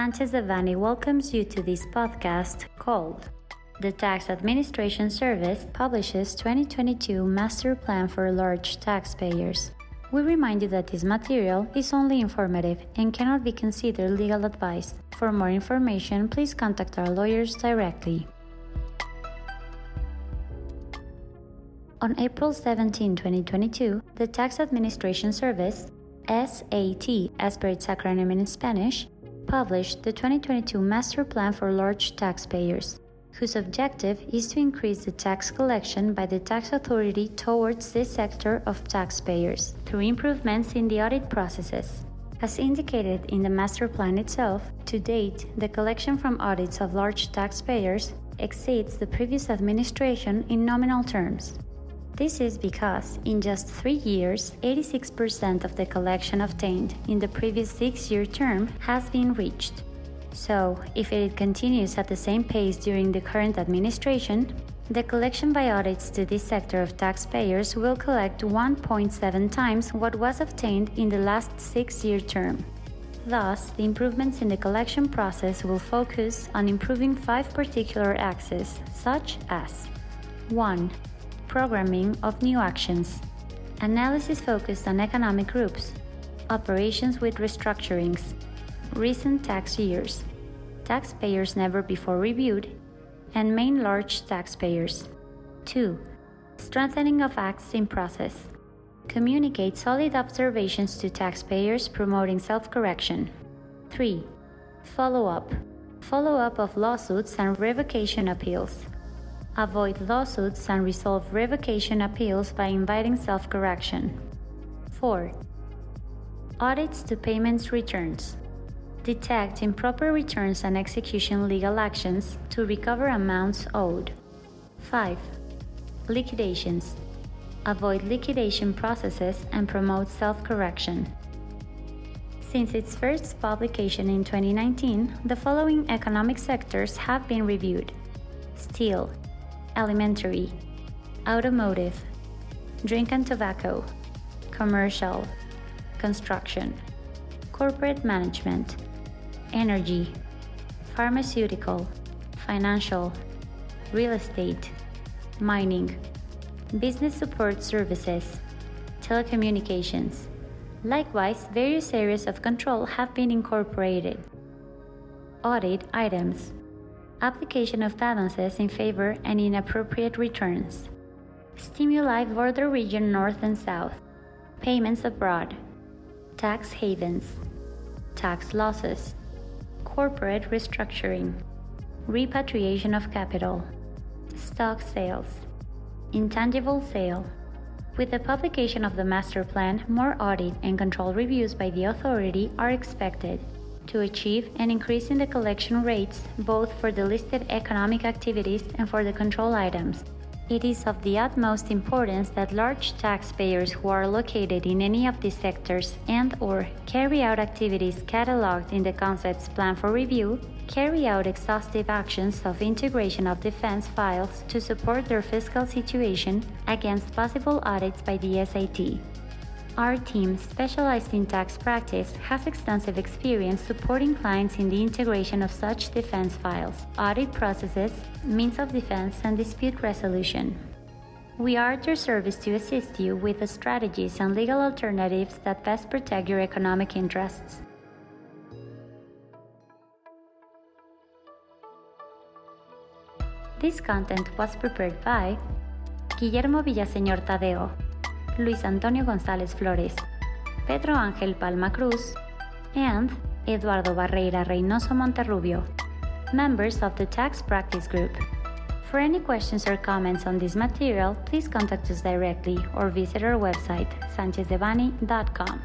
Sanchez Devanny welcomes you to this podcast called The Tax Administration Service publishes 2022 Master Plan for Large Taxpayers. We remind you that this material is only informative and cannot be considered legal advice. For more information, please contact our lawyers directly. On April 17, 2022, the Tax Administration Service, SAT as per its acronym in Spanish, published the 2022 Master Plan for Large Taxpayers, whose objective is to increase the tax collection by the tax authority towards this sector of taxpayers through improvements in the audit processes. As indicated in the master plan itself, to date, the collection from audits of large taxpayers exceeds the previous administration in nominal terms. This is because in just three years, 86% of the collection obtained in the previous six year term has been reached. So, if it continues at the same pace during the current administration, the collection by audits to this sector of taxpayers will collect 1.7 times what was obtained in the last six year term. Thus, the improvements in the collection process will focus on improving five particular axes, such as 1 programming of new actions, analysis focused on economic groups, operations with restructurings, recent tax years, taxpayers never before reviewed, and main large taxpayers. 2. Strengthening of acts in process. Communicate solid observations to taxpayers promoting self correction. 3. Follow up. Follow up of lawsuits and revocation appeals avoid lawsuits and resolve revocation appeals by inviting self correction. 4. Audits to payments returns. Detect improper returns and execution legal actions to recover amounts owed. 5. Liquidations. Avoid liquidation processes and promote self correction. Since its first publication in 2019, the following economic sectors have been reviewed steel, alimentary, automotive, drink and tobacco, commercial, construction, corporate management, energy, pharmaceutical, financial, real estate, mining, business support services, telecommunications. Likewise, various areas of control have been incorporated. Audit items application of balances in favor and inappropriate returns, stimuli border region north and south, payments abroad, tax havens, tax losses, corporate restructuring, repatriation of capital, stock sales, intangible sale. With the publication of the master plan, more audit and control reviews by the authority are expected to achieve an increase in the collection rates both for the listed economic activities and for the control items. It is of the utmost importance that large taxpayers who are located in any of these sectors and or carry out activities cataloged in the concepts plan for review carry out exhaustive actions of integration of defense files to support their fiscal situation against possible audits by the SAT. Our team, specialized in tax practice, has extensive experience supporting clients in the integration of such defense files, audit processes, means of defense, and dispute resolution. We are at your service to assist you with the strategies and legal alternatives that best protect your economic interests. This content was prepared by Guillermo Villaseñor Tadeo, Luis Antonio González Flores, Pedro Ángel Palma Cruz, and Eduardo Barreira Reynoso Monterrubio, members of the Tax Practice Group. For any questions or comments on this material, please contact us directly or visit our website, sanchezdevanny.com.